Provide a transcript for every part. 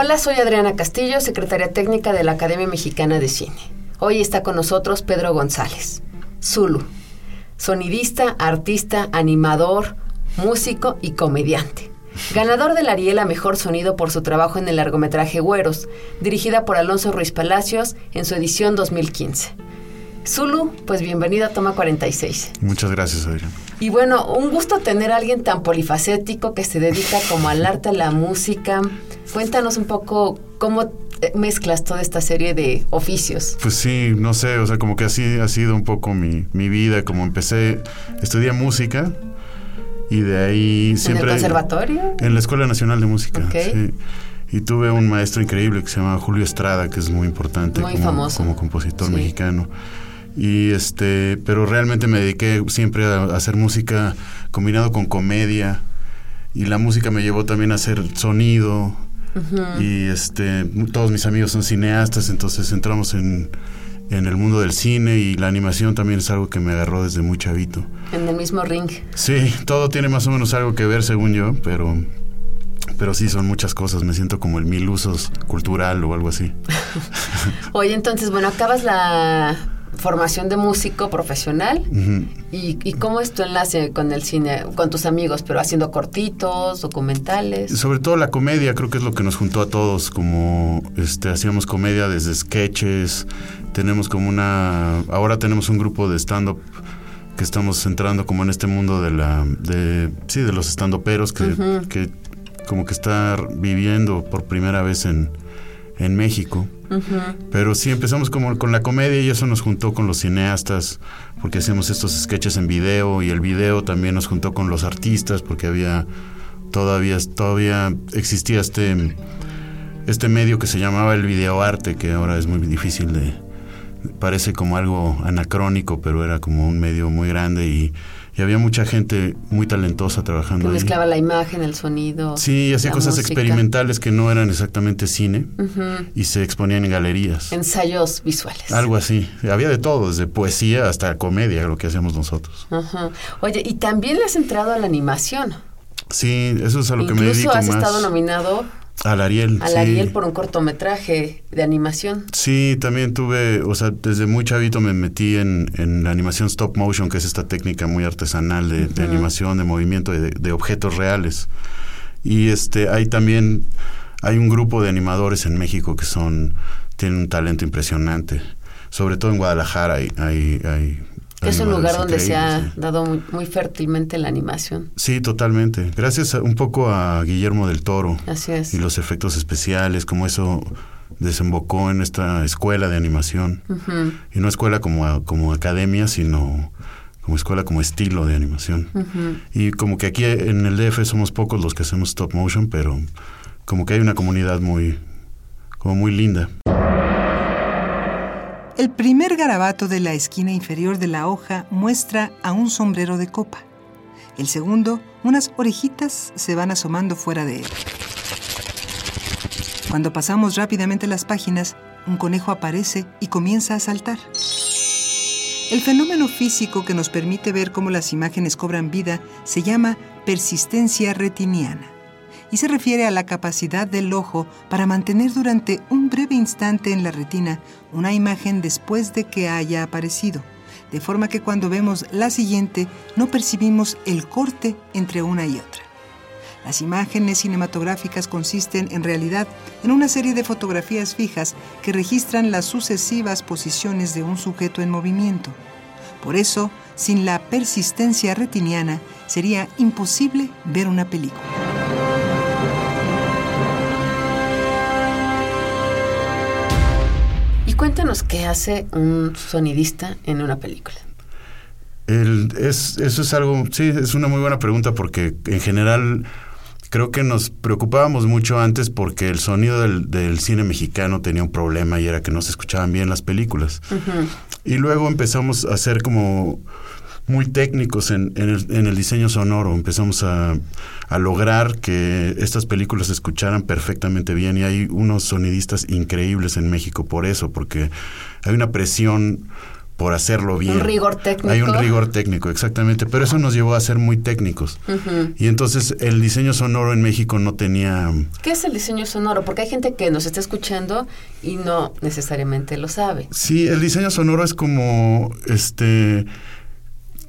Hola, soy Adriana Castillo, secretaria técnica de la Academia Mexicana de Cine. Hoy está con nosotros Pedro González, Zulu, sonidista, artista, animador, músico y comediante. Ganador del Ariel a Mejor Sonido por su trabajo en el largometraje Güeros, dirigida por Alonso Ruiz Palacios en su edición 2015. Zulu, pues bienvenido a Toma 46. Muchas gracias, Adrián. Y bueno, un gusto tener a alguien tan polifacético que se dedica como al arte, a la música. Cuéntanos un poco cómo mezclas toda esta serie de oficios. Pues sí, no sé, o sea, como que así ha sido un poco mi, mi vida, como empecé, estudié música y de ahí siempre... ¿En el conservatorio? En la Escuela Nacional de Música, Ok. sí. Y tuve un maestro increíble que se llama Julio Estrada, que es muy importante Muy como, famoso. como compositor Sí. mexicano. Y este, pero realmente me dediqué siempre a, a hacer música combinado con comedia. Y la música me llevó también a hacer sonido. Y este, todos mis amigos son cineastas, entonces entramos en, en el mundo del cine y la animación también es algo que me agarró desde muy chavito. En el mismo ring. Sí, todo tiene más o menos algo que ver según yo, pero pero sí son muchas cosas. Me siento como el mil usos cultural o algo así. Oye, entonces, bueno, acabas la formación de músico profesional. ¿Y, y cómo es tu enlace con el cine, con tus amigos, pero haciendo cortitos, documentales? Sobre todo la comedia, creo que es lo que nos juntó a todos, como este hacíamos comedia desde sketches, tenemos como una ahora tenemos un grupo de stand up que estamos entrando como en este mundo de la de sí, de los que, Ujú. que como que está viviendo por primera vez en en México. Pero sí empezamos como con la comedia y eso nos juntó con los cineastas porque hacíamos estos sketches en video y el video también nos juntó con los artistas porque había todavía todavía existía este este medio que se llamaba el videoarte que ahora es muy difícil de parece como algo anacrónico pero era como un medio muy grande y, y había mucha gente muy talentosa Que trabajando ahí. mezclaba la imagen, el sonido. Sí, hacía cosas música. experimentales que no eran exactamente cine y se exponían en galerías. Ensayos visuales. Algo así. Había de todo, desde poesía hasta comedia, lo que hacemos nosotros. Ajá. Oye, y también le has entrado a la animación. Sí, eso es a lo que me Incluso dedico has más. estado nominado Al Ariel. al sí. Ariel por un cortometraje de animación. Sí, también tuve, o sea, desde muy chavito me metí en, en la animación stop motion, que es esta técnica muy artesanal de, animación, de movimiento, de, de objetos reales. Y este, hay también, hay un grupo de animadores en México que son, tienen un talento impresionante. Sobre todo en Guadalajara hay, hay, hay Que es un lugar donde se ha sí. dado muy, muy fértilmente la animación. Sí, totalmente. Gracias a- un poco a Guillermo del Toro Así es. y los efectos especiales, como eso desembocó en esta escuela de animación. Y no escuela como, como academia, sino como escuela como estilo de animación. Y como que aquí en el DF somos pocos los que hacemos stop motion, pero como que hay una comunidad muy, como muy linda. El primer garabato de la esquina inferior de la hoja muestra a un sombrero de copa. El segundo, unas orejitas se van asomando fuera de él. Cuando pasamos rápidamente las páginas, un conejo aparece y comienza a saltar. El fenómeno físico que nos permite ver cómo las imágenes cobran vida se llama persistencia retiniana y se refiere a la capacidad del ojo para mantener durante un breve instante en la retina una imagen después de que haya aparecido, de forma que cuando vemos la siguiente no percibimos el corte entre una y otra. Las imágenes cinematográficas consisten en realidad en una serie de fotografías fijas que registran las sucesivas posiciones de un sujeto en movimiento. Por eso, sin la persistencia retiniana, sería imposible ver una película. Cuéntanos qué hace un sonidista en una película. El- es, eso es algo, sí, es una muy buena pregunta porque en general creo que nos preocupábamos mucho antes porque el sonido del, del cine mexicano tenía un problema y era que no se escuchaban bien las películas. Y luego empezamos a ser como muy técnicos en, en el, en el diseño sonoro. Empezamos a, a lograr que estas películas se escucharan perfectamente bien y hay unos sonidistas increíbles en México por eso, porque hay una presión por hacerlo bien. Un rigor técnico. Hay un rigor técnico, exactamente. Pero eso nos llevó a ser muy técnicos. Y entonces el diseño sonoro en México no tenía... ¿Qué es el diseño sonoro? Porque hay gente que nos está escuchando y no necesariamente lo sabe. Sí, el diseño sonoro es como, este,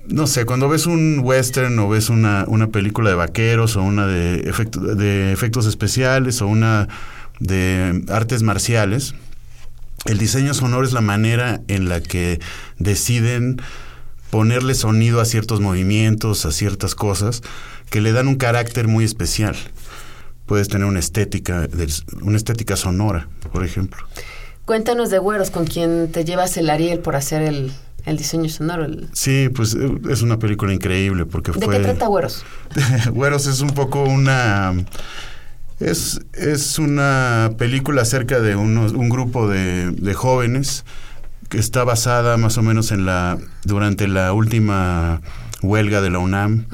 no sé, cuando ves un western o ves una, una película de vaqueros o una de, efecto- de efectos especiales o una de artes marciales, el diseño sonoro es la manera en la que deciden ponerle sonido a ciertos movimientos, a ciertas cosas, que le dan un carácter muy especial. Puedes tener una estética, una estética sonora, por ejemplo. Cuéntanos de Güeros, con quien te llevas el Ariel por hacer el, el diseño sonoro. el- Sí, pues eh, es una película increíble porque ¿De fue... qué trata Güeros? Güeros es un poco una... Es, es una película acerca de unos, un grupo de, de jóvenes que está basada más o menos en la... durante la última huelga de la UNAM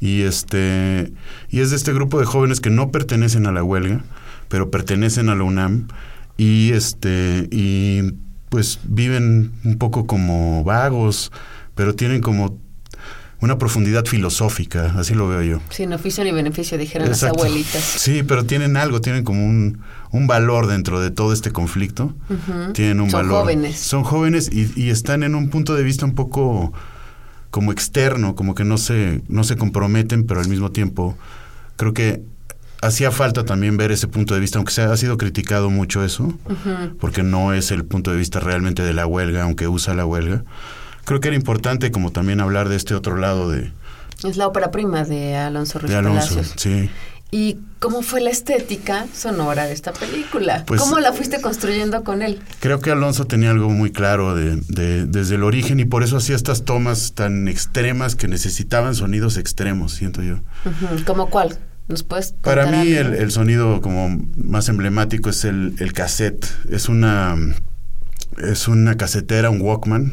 y este y es de este grupo de jóvenes que no pertenecen a la huelga pero pertenecen a la UNAM y este y pues viven un poco como vagos pero tienen como una profundidad filosófica así lo veo yo Sin oficio ni beneficio, dijeron Exacto. las abuelitas. sí pero tienen algo tienen como un, un valor dentro de todo este conflicto tienen un Son valor jóvenes. son jóvenes y, y están en un punto de vista un poco como externo, como que no se, no se comprometen, pero al mismo tiempo creo que hacía falta también ver ese punto de vista, aunque se ha sido criticado mucho eso, porque no es el punto de vista realmente de la huelga, aunque usa la huelga. Creo que era importante como también hablar de este otro lado de, Es la ópera prima de Alonso Ruiz de Alonso. Palacios. Sí. ¿Y cómo fue la estética sonora de esta película? Pues- ¿Cómo la fuiste construyendo con él? Creo que Alonso tenía algo muy claro de, de- desde el origen y por eso hacía estas tomas tan extremas que necesitaban sonidos extremos, siento yo. ¿Cómo cuál? ¿Nos puedes Para mí el, el sonido como más emblemático es el, el cassette. Es una es una casetera, un Walkman,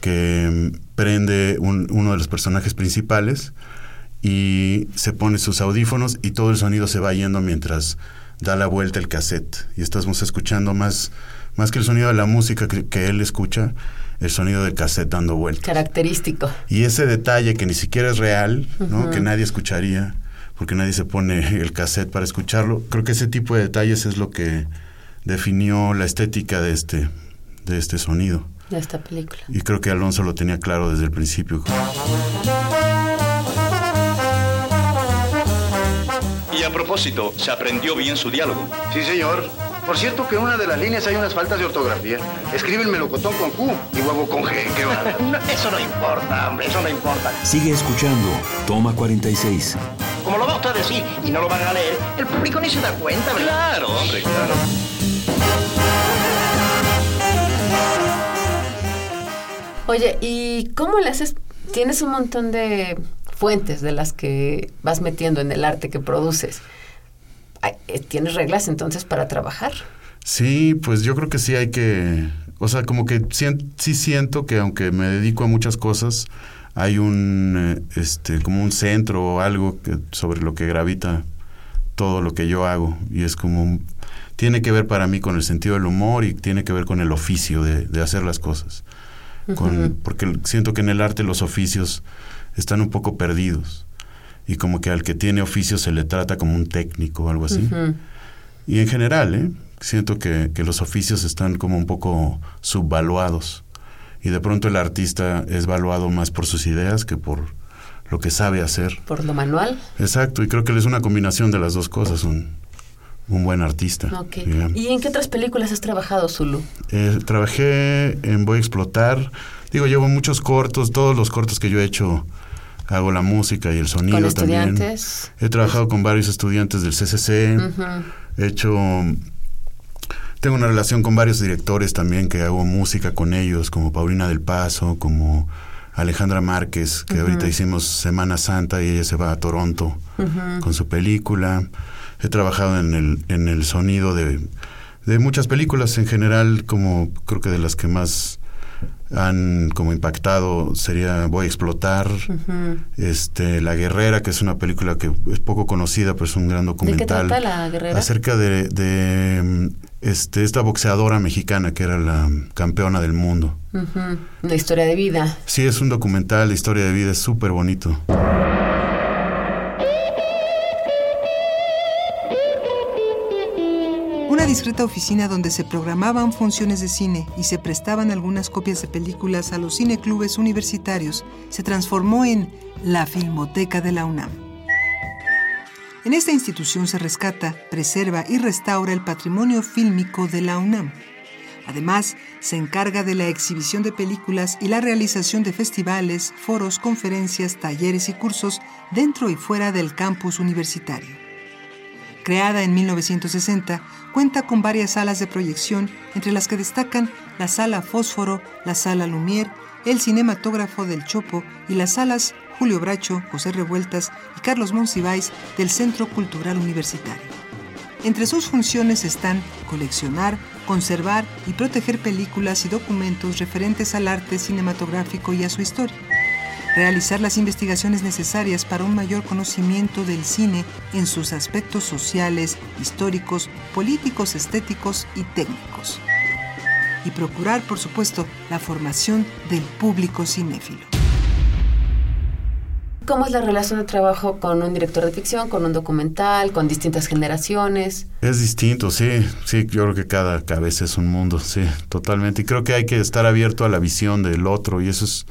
que prende un- uno de los personajes principales y se pone sus audífonos y todo el sonido se va yendo mientras da la vuelta el cassette. Y estamos escuchando más, más que el sonido de la música que, que él escucha, el sonido del cassette dando vueltas. Característico. Y ese detalle que ni siquiera es real, ¿no? que nadie escucharía, porque nadie se pone el cassette para escucharlo, creo que ese tipo de detalles es lo que definió la estética de este, de este sonido. de esta película. Y creo que Alonso lo tenía claro desde el principio. Y a propósito, se aprendió bien su diálogo. Sí, señor. Por cierto que en una de las líneas hay unas faltas de ortografía. Escriben melocotón con Q y huevo con G. Qué bárbaro. No, eso no importa, hombre, eso no importa. Sigue escuchando. Toma 46. Como lo va usted a decir y no lo van a leer, el público ni se da cuenta, ¿verdad? Claro, hombre, claro. Oye, ¿y cómo le haces? Tienes un montón de fuentes de las que vas metiendo en el arte que produces. Eh, ¿Tienes reglas entonces para trabajar? Sí, pues yo creo que sí hay que, o sea, como que sien- sí siento que aunque me dedico a muchas cosas, hay un, eh, este, como un centro o algo que, sobre lo que gravita todo lo que yo hago y es como, un- tiene que ver para mí con el sentido del humor y tiene que ver con el oficio de, de hacer las cosas. Con- Porque siento que en el arte los oficios están un poco perdidos y como que al que tiene oficio se le trata como un técnico o algo así. Y en general, ¿eh? siento que, que los oficios están como un poco subvaluados. Y de pronto el artista es valuado más por sus ideas que por lo que sabe hacer. Por lo manual. Exacto, y creo que él es una combinación de las dos cosas, un, un buen artista. ¿Y en qué otras películas has trabajado, Zulu? Eh, trabajé en Voy a Explotar. Digo, llevo muchos cortos, todos los cortos que yo he hecho hago la música y el sonido ¿Con también. estudiantes? He trabajado con varios estudiantes del CCC. He hecho tengo una relación con varios directores también que hago música con ellos, como Paulina del Paso, como Alejandra Márquez, que ahorita hicimos Semana Santa y ella se va a Toronto con su película. He trabajado en el, en el sonido de, de muchas películas en general, como creo que de las que más han como impactado sería Voy a explotar, este La Guerrera, que es una película que es poco conocida, pero es un gran documental. ¿De qué trata La Guerrera? Acerca de, de este, esta boxeadora mexicana que era la campeona del mundo. Una historia de vida. Sí, es un documental de historia de vida, es súper bonito. Discreta oficina donde se programaban funciones de cine y se prestaban algunas copias de películas a los cineclubes universitarios se transformó en la Filmoteca de la UNAM. En esta institución se rescata, preserva y restaura el patrimonio fílmico de la UNAM. Además, se encarga de la exhibición de películas y la realización de festivales, foros, conferencias, talleres y cursos dentro y fuera del campus universitario. Creada en 1960, cuenta con varias salas de proyección, entre las que destacan la Sala Fósforo, la Sala Lumière, el Cinematógrafo del Chopo y las salas Julio Bracho, José Revueltas y Carlos Monsiváis del Centro Cultural Universitario. Entre sus funciones están coleccionar, conservar y proteger películas y documentos referentes al arte cinematográfico y a su historia realizar las investigaciones necesarias para un mayor conocimiento del cine en sus aspectos sociales, históricos, políticos, estéticos y técnicos. Y procurar, por supuesto, la formación del público cinéfilo. ¿Cómo es la relación de trabajo con un director de ficción, con un documental, con distintas generaciones? Es distinto, sí, sí, yo creo que cada cabeza es un mundo, sí, totalmente. Y creo que hay que estar abierto a la visión del otro y eso es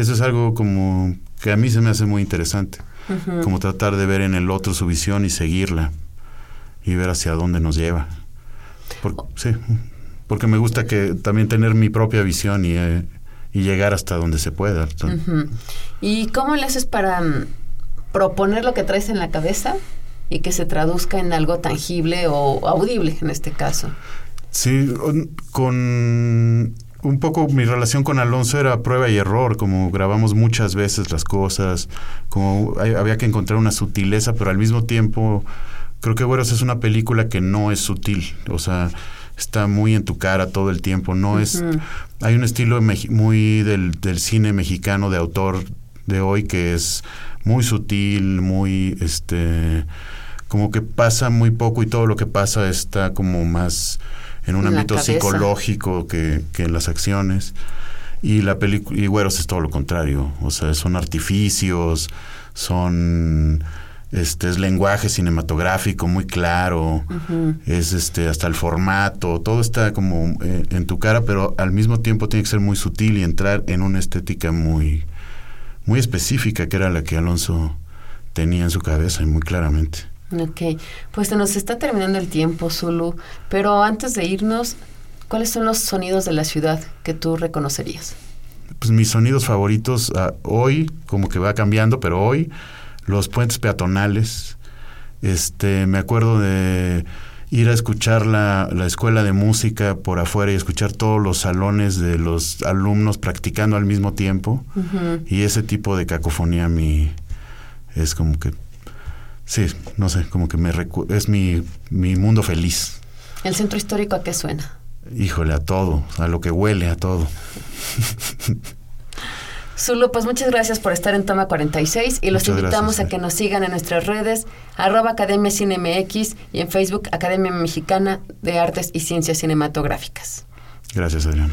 eso es algo como que a mí se me hace muy interesante, como tratar de ver en el otro su visión y seguirla y ver hacia dónde nos lleva. sí, porque me gusta que también tener mi propia visión y, eh, y llegar hasta donde se pueda. ¿Y cómo le haces para mm, proponer lo que traes en la cabeza y que se traduzca en algo tangible o audible en este caso? Sí, con un poco mi relación con Alonso era prueba y error, como grabamos muchas veces las cosas, como había que encontrar una sutileza, pero al mismo tiempo creo que Güeros es una película que no es sutil, o sea, está muy en tu cara todo el tiempo, no es... Hay un estilo muy del, del cine mexicano de autor de hoy que es muy sutil, muy, este, como que pasa muy poco y todo lo que pasa está como más en un ámbito psicológico que, que, las acciones. Y la película, y Güeros es todo lo contrario, o sea, son artificios, son este es lenguaje cinematográfico muy claro, es este hasta el formato, todo está como eh, en tu cara, pero al mismo tiempo tiene que ser muy sutil y entrar en una estética muy muy específica que era la que Alonso tenía en su cabeza y muy claramente. Ok, pues se nos está terminando el tiempo, Zulu, pero antes de irnos, ¿cuáles son los sonidos de la ciudad que tú reconocerías? Pues mis sonidos favoritos uh, hoy, como que va cambiando, pero hoy, los puentes peatonales. Este, me acuerdo de ir a escuchar la, la, escuela de música por afuera y escuchar todos los salones de los alumnos practicando al mismo tiempo. Uh -huh. Y ese tipo de cacofonía a mí es como que Sí, no sé, como que me es mi, mi mundo feliz. ¿El centro histórico a qué suena? Híjole, a todo, a lo que huele, a todo. Zulu, pues muchas gracias por estar en Toma 46 y los Muchas invitamos gracias, a que nos sigan en nuestras redes, arroba Academia Cine MX y en Facebook Academia Mexicana de Artes y Ciencias Cinematográficas. Gracias, Adriana.